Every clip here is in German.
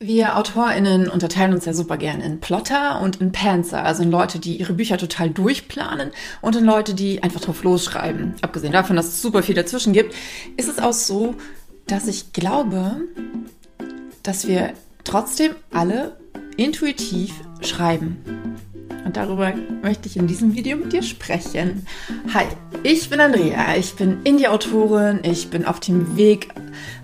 Wir AutorInnen unterteilen uns ja super gern in Plotter und in Panzer, also in Leute, die ihre Bücher total durchplanen und in Leute, die einfach drauf losschreiben. Abgesehen davon, dass es super viel dazwischen gibt, ist es auch so, dass ich glaube, dass wir trotzdem alle intuitiv schreiben. Und darüber möchte ich in diesem Video mit dir sprechen. Hi, ich bin Andrea, ich bin Indie-Autorin, ich bin auf dem Weg,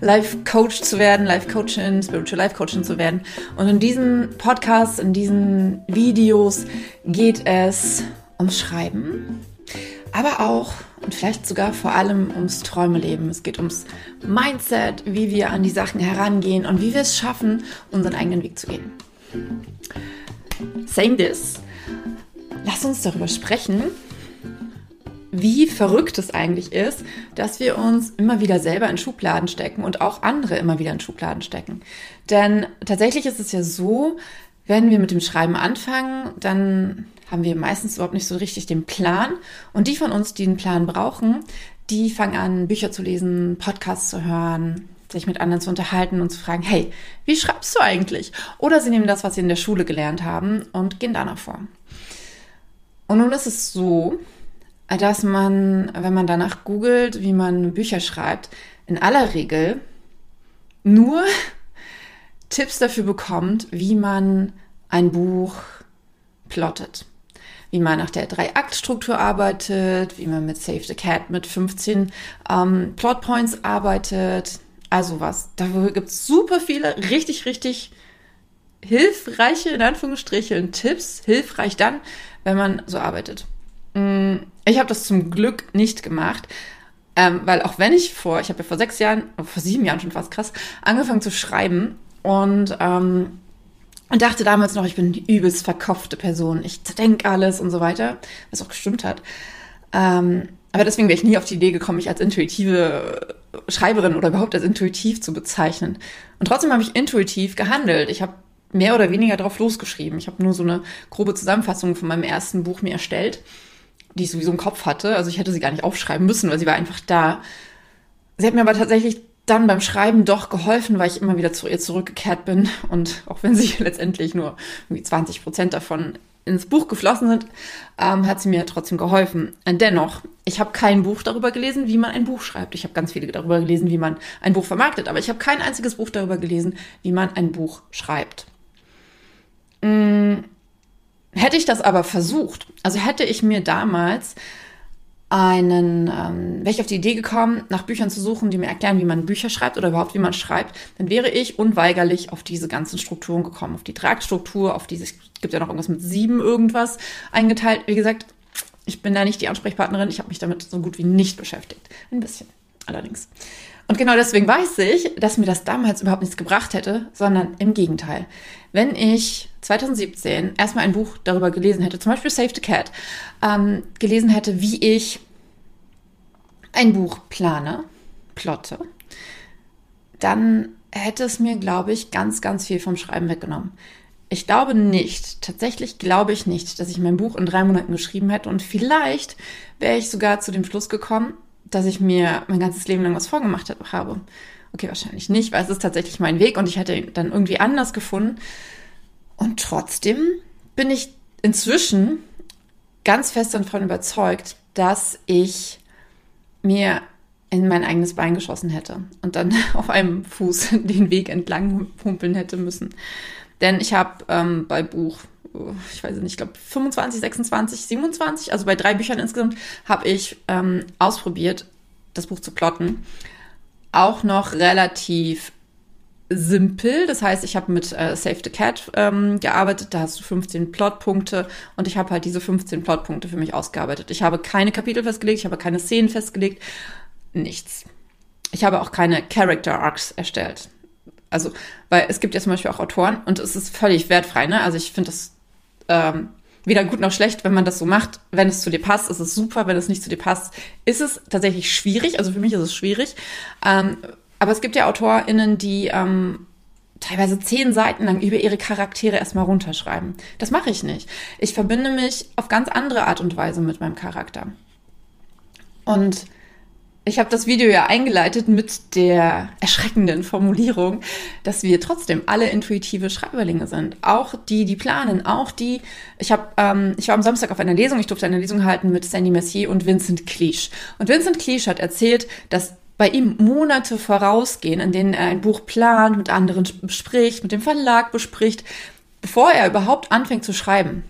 Life-Coach zu werden, Life-Coachin, Spiritual Life-Coachin zu werden. Und in diesem Podcast, in diesen Videos geht es ums Schreiben, aber auch und vielleicht sogar vor allem ums Träumeleben. Es geht ums Mindset, wie wir an die Sachen herangehen und wie wir es schaffen, unseren eigenen Weg zu gehen. Saying this, lass uns darüber sprechen, wie verrückt es eigentlich ist, dass wir uns immer wieder selber in Schubladen stecken und auch andere immer wieder in Schubladen stecken. Denn tatsächlich ist es ja so, wenn wir mit dem Schreiben anfangen, dann haben wir meistens überhaupt nicht so richtig den Plan. Und die von uns, die einen Plan brauchen, die fangen an, Bücher zu lesen, Podcasts zu hören, sich mit anderen zu unterhalten und zu fragen, hey, wie schreibst du eigentlich? Oder sie nehmen das, was sie in der Schule gelernt haben und gehen danach vor. Und nun ist es so, dass man, wenn man danach googelt, wie man Bücher schreibt, in aller Regel nur Tipps dafür bekommt, wie man ein Buch plottet. Wie man nach der Drei-Akt-Struktur arbeitet, wie man mit Save the Cat mit 15 ähm, Plotpoints arbeitet, also was. Da gibt es super viele richtig, richtig hilfreiche, in Anführungsstrichen, Tipps. Hilfreich dann, wenn man so arbeitet. Mm, ich habe das zum Glück nicht gemacht, ähm, weil auch wenn ich vor, ich habe ja vor sechs Jahren, vor sieben Jahren schon fast krass, angefangen zu schreiben und ähm, und dachte damals noch, ich bin die übelst verkopfte Person. Ich denke alles und so weiter, was auch gestimmt hat. Ähm, aber deswegen wäre ich nie auf die Idee gekommen, mich als intuitive Schreiberin oder überhaupt als intuitiv zu bezeichnen. Und trotzdem habe ich intuitiv gehandelt. Ich habe mehr oder weniger drauf losgeschrieben. Ich habe nur so eine grobe Zusammenfassung von meinem ersten Buch mir erstellt, die ich sowieso im Kopf hatte. Also ich hätte sie gar nicht aufschreiben müssen, weil sie war einfach da. Sie hat mir aber tatsächlich dann beim Schreiben doch geholfen, weil ich immer wieder zu ihr zurückgekehrt bin. Und auch wenn sie letztendlich nur irgendwie 20 Prozent davon ins Buch geflossen sind, ähm, hat sie mir trotzdem geholfen. Dennoch, ich habe kein Buch darüber gelesen, wie man ein Buch schreibt. Ich habe ganz viele darüber gelesen, wie man ein Buch vermarktet, aber ich habe kein einziges Buch darüber gelesen, wie man ein Buch schreibt. Hm, hätte ich das aber versucht, also hätte ich mir damals einen, ähm, wäre ich auf die Idee gekommen, nach Büchern zu suchen, die mir erklären, wie man Bücher schreibt oder überhaupt wie man schreibt, dann wäre ich unweigerlich auf diese ganzen Strukturen gekommen, auf die Tragstruktur, auf diese, es gibt ja noch irgendwas mit sieben irgendwas eingeteilt. Wie gesagt, ich bin da nicht die Ansprechpartnerin, ich habe mich damit so gut wie nicht beschäftigt. Ein bisschen allerdings. Und genau deswegen weiß ich, dass mir das damals überhaupt nichts gebracht hätte, sondern im Gegenteil. Wenn ich 2017 erstmal ein Buch darüber gelesen hätte, zum Beispiel Save the Cat, ähm, gelesen hätte, wie ich ein Buch plane, plotte, dann hätte es mir, glaube ich, ganz, ganz viel vom Schreiben weggenommen. Ich glaube nicht, tatsächlich glaube ich nicht, dass ich mein Buch in drei Monaten geschrieben hätte und vielleicht wäre ich sogar zu dem Schluss gekommen, dass ich mir mein ganzes Leben lang was vorgemacht habe. Okay, wahrscheinlich nicht, weil es ist tatsächlich mein Weg und ich hätte ihn dann irgendwie anders gefunden. Und trotzdem bin ich inzwischen ganz fest davon überzeugt, dass ich mir in mein eigenes Bein geschossen hätte und dann auf einem Fuß den Weg entlang humpeln hätte müssen. Denn ich habe ähm, bei Buch, ich weiß nicht, ich glaube 25, 26, 27, also bei drei Büchern insgesamt, habe ich ähm, ausprobiert, das Buch zu plotten. Auch noch relativ simpel. Das heißt, ich habe mit äh, Save the Cat ähm, gearbeitet. Da hast du 15 Plotpunkte und ich habe halt diese 15 Plotpunkte für mich ausgearbeitet. Ich habe keine Kapitel festgelegt, ich habe keine Szenen festgelegt, nichts. Ich habe auch keine Character Arcs erstellt. Also, weil es gibt ja zum Beispiel auch Autoren und es ist völlig wertfrei. Ne? Also ich finde das ähm, weder gut noch schlecht, wenn man das so macht. Wenn es zu dir passt, ist es super. Wenn es nicht zu dir passt, ist es tatsächlich schwierig. Also für mich ist es schwierig. Ähm, aber es gibt ja AutorInnen, die ähm, teilweise zehn Seiten lang über ihre Charaktere erstmal runterschreiben. Das mache ich nicht. Ich verbinde mich auf ganz andere Art und Weise mit meinem Charakter. Und ich habe das Video ja eingeleitet mit der erschreckenden Formulierung, dass wir trotzdem alle intuitive Schreiberlinge sind. Auch die, die planen, auch die. Ich habe, ähm, ich war am Samstag auf einer Lesung. Ich durfte eine Lesung halten mit Sandy Messier und Vincent Cliche. Und Vincent Cliche hat erzählt, dass bei ihm Monate vorausgehen, in denen er ein Buch plant, mit anderen bespricht, mit dem Verlag bespricht, bevor er überhaupt anfängt zu schreiben.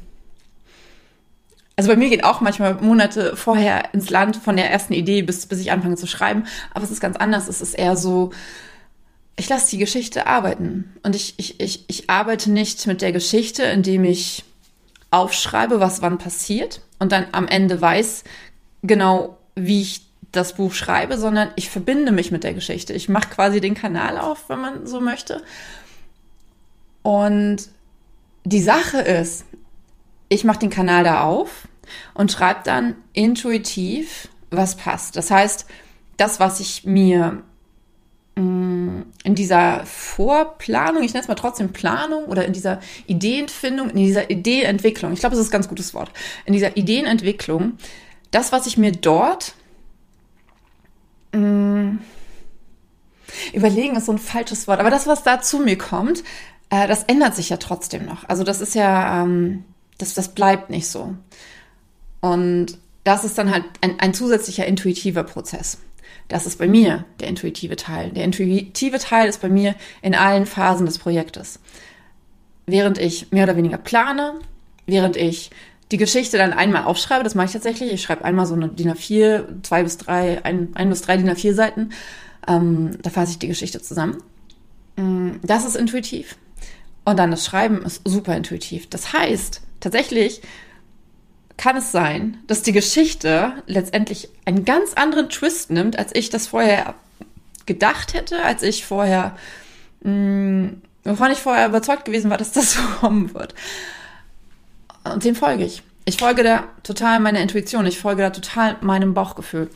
Also bei mir geht auch manchmal Monate vorher ins Land von der ersten Idee bis, bis ich anfange zu schreiben. Aber es ist ganz anders. Es ist eher so, ich lasse die Geschichte arbeiten. Und ich, ich, ich, ich arbeite nicht mit der Geschichte, indem ich aufschreibe, was wann passiert und dann am Ende weiß genau, wie ich das Buch schreibe, sondern ich verbinde mich mit der Geschichte. Ich mache quasi den Kanal auf, wenn man so möchte. Und die Sache ist, ich mache den Kanal da auf und schreibe dann intuitiv, was passt. Das heißt, das, was ich mir mm, in dieser Vorplanung, ich nenne es mal trotzdem Planung oder in dieser Ideenfindung, in dieser Ideenentwicklung, ich glaube, das ist ein ganz gutes Wort, in dieser Ideenentwicklung, das, was ich mir dort mh, mm, überlegen ist so ein falsches Wort, aber das, was da zu mir kommt, äh, das ändert sich ja trotzdem noch. Also das ist ja, ähm, das, das bleibt nicht so. Und das ist dann halt ein, ein zusätzlicher intuitiver Prozess. Das ist bei mir der intuitive Teil. Der intuitive Teil ist bei mir in allen Phasen des Projektes. Während ich mehr oder weniger plane, während ich die Geschichte dann einmal aufschreibe, das mache ich tatsächlich. Ich schreibe einmal so eine DIN A4, zwei bis drei, ein, ein bis drei DIN A4 Seiten. Ähm, da fasse ich die Geschichte zusammen. Mm, das ist intuitiv. Und dann das Schreiben ist super intuitiv. Das heißt, tatsächlich kann es sein, dass die Geschichte letztendlich einen ganz anderen Twist nimmt, als ich das vorher gedacht hätte, als ich vorher, mh, mm, wovon ich vorher überzeugt gewesen war, dass das so kommen wird. Und dem folge ich. Ich folge da total meiner Intuition, ich folge da total meinem Bauchgefühl.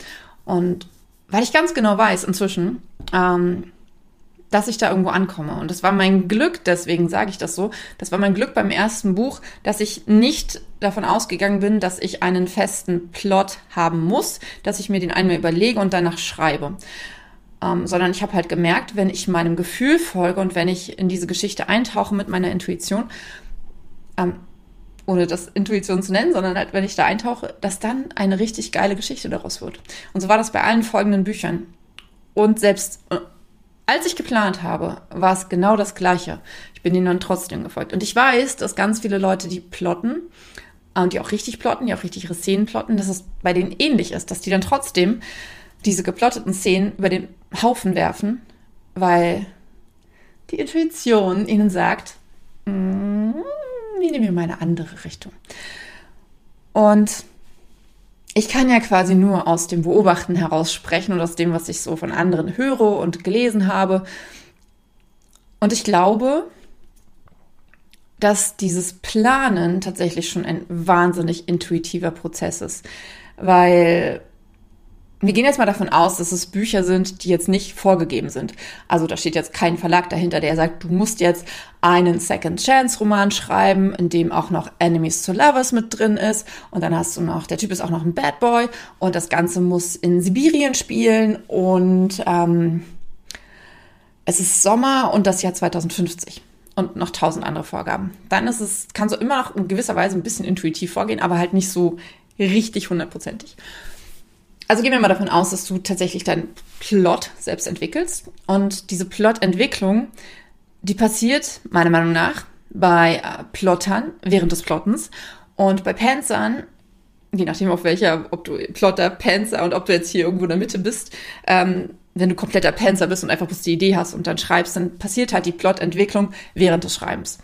Und weil ich ganz genau weiß inzwischen, ähm, dass ich da irgendwo ankomme. Und das war mein Glück, deswegen sage ich das so, das war mein Glück beim ersten Buch, dass ich nicht davon ausgegangen bin, dass ich einen festen Plot haben muss, dass ich mir den einmal überlege und danach schreibe. Ähm, sondern ich habe halt gemerkt, wenn ich meinem Gefühl folge und wenn ich in diese Geschichte eintauche mit meiner Intuition, ähm, ohne das Intuition zu nennen, sondern halt, wenn ich da eintauche, dass dann eine richtig geile Geschichte daraus wird. Und so war das bei allen folgenden Büchern. Und selbst äh, als ich geplant habe, war es genau das Gleiche. Ich bin ihnen dann trotzdem gefolgt. Und ich weiß, dass ganz viele Leute, die plotten, äh, und die auch richtig plotten, die auch richtig ihre Szenen plotten, dass es bei denen ähnlich ist, dass die dann trotzdem diese geplotteten Szenen über den Haufen werfen, weil die Intuition ihnen sagt, mm, ich nehme mal eine andere Richtung. Und ich kann ja quasi nur aus dem Beobachten heraus sprechen und aus dem, was ich so von anderen höre und gelesen habe. Und ich glaube, dass dieses Planen tatsächlich schon ein wahnsinnig intuitiver Prozess ist, weil wir gehen jetzt mal davon aus, dass es Bücher sind, die jetzt nicht vorgegeben sind. Also da steht jetzt kein Verlag dahinter, der sagt, du musst jetzt einen Second Chance Roman schreiben, in dem auch noch Enemies to Lovers mit drin ist. Und dann hast du noch, der Typ ist auch noch ein Bad Boy und das Ganze muss in Sibirien spielen und ähm, es ist Sommer und das Jahr 2050 und noch tausend andere Vorgaben. Dann ist es, kannst du immer noch in gewisser Weise ein bisschen intuitiv vorgehen, aber halt nicht so richtig hundertprozentig. Also gehen wir mal davon aus, dass du tatsächlich deinen Plot selbst entwickelst. Und diese Plotentwicklung, die passiert meiner Meinung nach bei äh, Plottern während des Plottens und bei Panzern, je nachdem auf welcher, ob du Plotter, Panzer und ob du jetzt hier irgendwo in der Mitte bist, ähm, wenn du kompletter Panzer bist und einfach bloß die Idee hast und dann schreibst, dann passiert halt die Plotentwicklung während des Schreibens.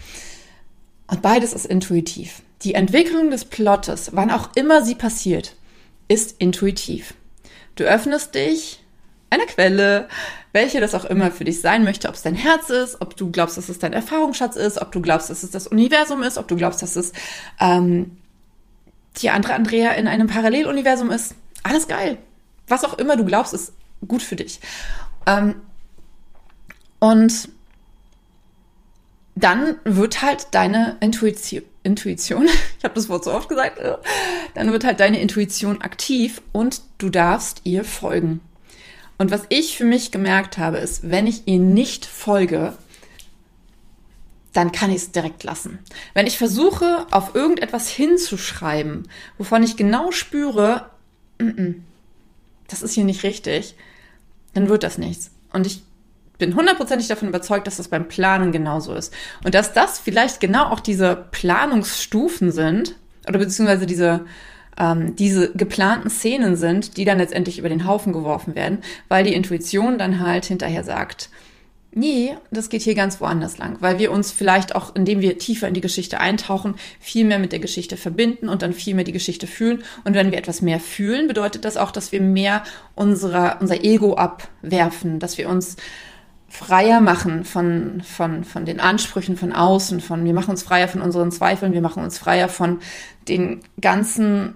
Und beides ist intuitiv. Die Entwicklung des Plottes, wann auch immer sie passiert, ist intuitiv. Du öffnest dich einer Quelle, welche das auch immer für dich sein möchte, ob es dein Herz ist, ob du glaubst, dass es dein Erfahrungsschatz ist, ob du glaubst, dass es das Universum ist, ob du glaubst, dass es ähm, die andere Andrea in einem Paralleluniversum ist. Alles geil. Was auch immer du glaubst, ist gut für dich. Ähm, und dann wird halt deine Intuition, Intuition, ich habe das Wort so oft gesagt, dann wird halt deine Intuition aktiv und du darfst ihr folgen. Und was ich für mich gemerkt habe, ist, wenn ich ihr nicht folge, dann kann ich es direkt lassen. Wenn ich versuche, auf irgendetwas hinzuschreiben, wovon ich genau spüre, das ist hier nicht richtig, dann wird das nichts. Und ich bin hundertprozentig davon überzeugt, dass das beim Planen genauso ist. Und dass das vielleicht genau auch diese Planungsstufen sind, oder beziehungsweise diese, ähm, diese geplanten Szenen sind, die dann letztendlich über den Haufen geworfen werden, weil die Intuition dann halt hinterher sagt, nee, das geht hier ganz woanders lang, weil wir uns vielleicht auch, indem wir tiefer in die Geschichte eintauchen, viel mehr mit der Geschichte verbinden und dann viel mehr die Geschichte fühlen. Und wenn wir etwas mehr fühlen, bedeutet das auch, dass wir mehr unserer, unser Ego abwerfen, dass wir uns freier machen von, von, von den Ansprüchen von außen, von wir machen uns freier von unseren Zweifeln, wir machen uns freier von den ganzen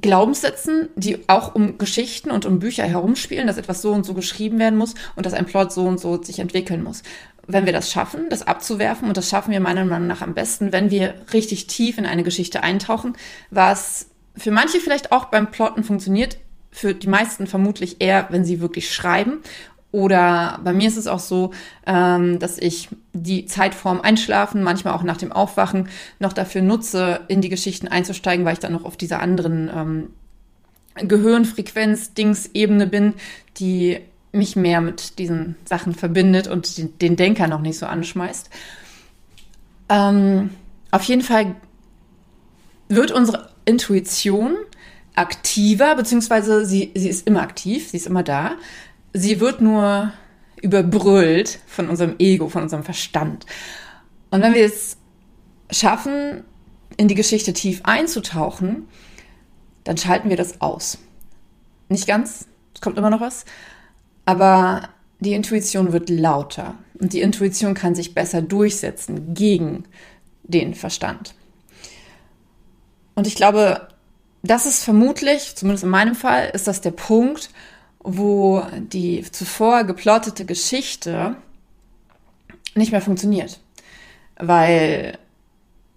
Glaubenssätzen, die auch um Geschichten und um Bücher herumspielen, dass etwas so und so geschrieben werden muss und dass ein Plot so und so sich entwickeln muss. Wenn wir das schaffen, das abzuwerfen, und das schaffen wir meiner Meinung nach am besten, wenn wir richtig tief in eine Geschichte eintauchen, was für manche vielleicht auch beim Plotten funktioniert, für die meisten vermutlich eher, wenn sie wirklich schreiben oder bei mir ist es auch so, ähm, dass ich die Zeit vorm Einschlafen, manchmal auch nach dem Aufwachen, noch dafür nutze, in die Geschichten einzusteigen, weil ich dann noch auf dieser anderen ähm, Gehirnfrequenz-Dings-Ebene bin, die mich mehr mit diesen Sachen verbindet und den, den Denker noch nicht so anschmeißt. Ähm, auf jeden Fall wird unsere Intuition aktiver, beziehungsweise sie, sie ist immer aktiv, sie ist immer da sie wird nur überbrüllt von unserem Ego, von unserem Verstand. Und wenn wir es schaffen, in die Geschichte tief einzutauchen, dann schalten wir das aus. Nicht ganz, es kommt immer noch was, aber die Intuition wird lauter und die Intuition kann sich besser durchsetzen gegen den Verstand. Und ich glaube, das ist vermutlich, zumindest in meinem Fall, ist das der Punkt, wo die zuvor geplottete Geschichte nicht mehr funktioniert. Weil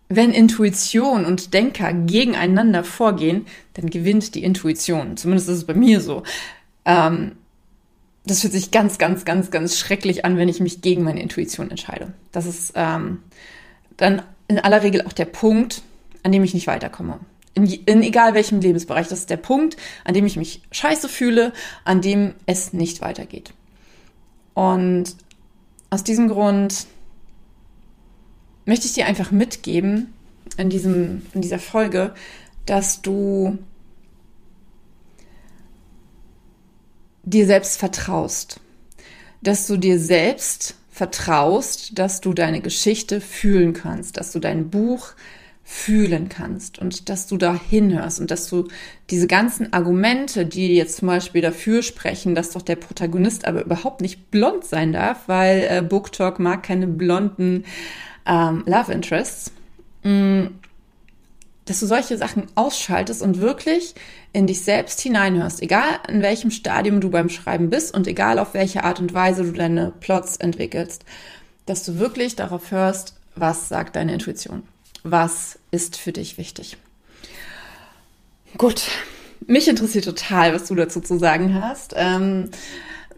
wenn Intuition und Denker gegeneinander vorgehen, dann gewinnt die Intuition. Zumindest ist es bei mir so. Ähm, das fühlt sich ganz, ganz, ganz, ganz schrecklich an, wenn ich mich gegen meine Intuition entscheide. Das ist ähm, dann in aller Regel auch der Punkt, an dem ich nicht weiterkomme in, in egal welchem Lebensbereich. Das ist der Punkt, an dem ich mich scheiße fühle, an dem es nicht weitergeht. Und aus diesem Grund möchte ich dir einfach mitgeben in, diesem, in dieser Folge, dass du dir selbst vertraust. Dass du dir selbst vertraust, dass du deine Geschichte fühlen kannst, dass du dein Buch fühlen kannst und dass du da hinhörst und dass du diese ganzen Argumente, die jetzt zum Beispiel dafür sprechen, dass doch der Protagonist aber überhaupt nicht blond sein darf, weil äh, Book mag keine blonden ähm, Love Interests, mh, mm, dass du solche Sachen ausschaltest und wirklich in dich selbst hineinhörst, egal in welchem Stadium du beim Schreiben bist und egal auf welche Art und Weise du deine Plots entwickelst, dass du wirklich darauf hörst, was sagt deine Intuition was ist für dich wichtig. Gut, mich interessiert total, was du dazu zu sagen hast. Ähm,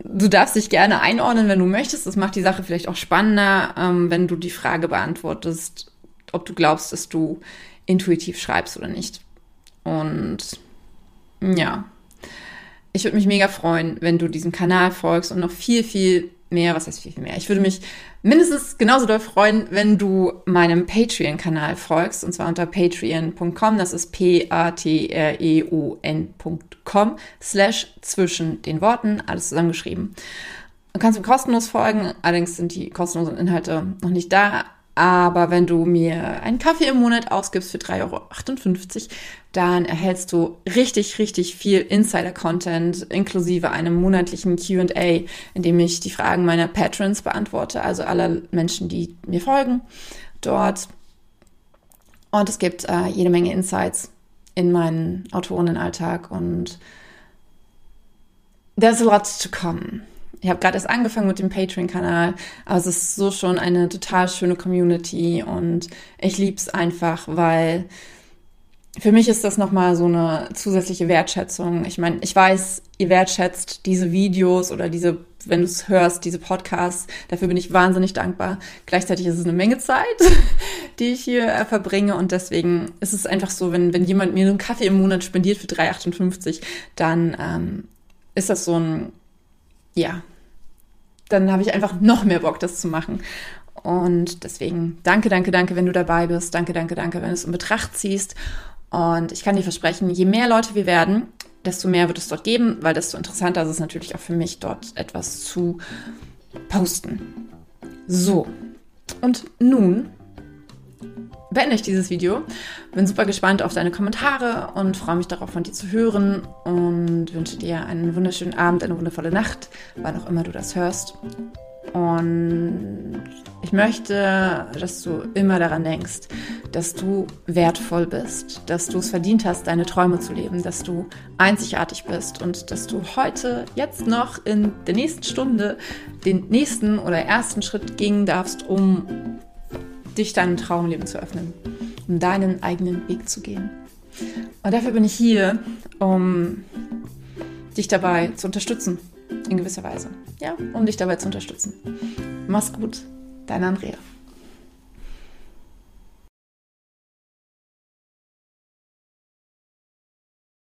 du darfst dich gerne einordnen, wenn du möchtest. Das macht die Sache vielleicht auch spannender, ähm, wenn du die Frage beantwortest, ob du glaubst, dass du intuitiv schreibst oder nicht. Und ja, ich würde mich mega freuen, wenn du diesem Kanal folgst und noch viel, viel mehr, was heißt viel, viel mehr? Ich würde mich mindestens genauso doll freuen, wenn du meinem Patreon-Kanal folgst, und zwar unter patreon.com, das ist p-a-t-r-e-o-n.com, slash zwischen den Worten, alles zusammengeschrieben. Du kannst mir kostenlos folgen, allerdings sind die kostenlosen Inhalte noch nicht da, aber wenn du mir einen Kaffee im Monat ausgibst für 3,58 Euro, dann erhältst du richtig, richtig viel Insider-Content inklusive einem monatlichen QA, in dem ich die Fragen meiner Patrons beantworte, also aller Menschen, die mir folgen dort. Und es gibt äh, jede Menge Insights in meinen Autorinnenalltag und there's a lot to come. Ich habe gerade erst angefangen mit dem Patreon-Kanal, aber es ist so schon eine total schöne Community und ich liebe es einfach, weil für mich ist das nochmal so eine zusätzliche Wertschätzung. Ich meine, ich weiß, ihr wertschätzt diese Videos oder diese, wenn du es hörst, diese Podcasts. Dafür bin ich wahnsinnig dankbar. Gleichzeitig ist es eine Menge Zeit, die ich hier äh, verbringe. Und deswegen ist es einfach so, wenn, wenn jemand mir einen Kaffee im Monat spendiert für 3,58, dann ähm, ist das so ein, ja, dann habe ich einfach noch mehr Bock, das zu machen. Und deswegen danke, danke, danke, wenn du dabei bist. Danke, danke, danke, wenn du es in Betracht ziehst. Und ich kann dir versprechen, je mehr Leute wir werden, desto mehr wird es dort geben, weil desto interessanter ist es natürlich auch für mich, dort etwas zu posten. So, und nun beende ich dieses Video. Bin super gespannt auf deine Kommentare und freue mich darauf, von dir zu hören und wünsche dir einen wunderschönen Abend, eine wundervolle Nacht, wann auch immer du das hörst. Und ich möchte, dass du immer daran denkst, dass du wertvoll bist, dass du es verdient hast, deine Träume zu leben, dass du einzigartig bist und dass du heute, jetzt noch in der nächsten Stunde, den nächsten oder ersten Schritt gehen darfst, um dich deinem Traumleben zu öffnen, um deinen eigenen Weg zu gehen. Und dafür bin ich hier, um dich dabei zu unterstützen in gewisser Weise. Ja, um dich dabei zu unterstützen. Mach's gut, dein Andrea.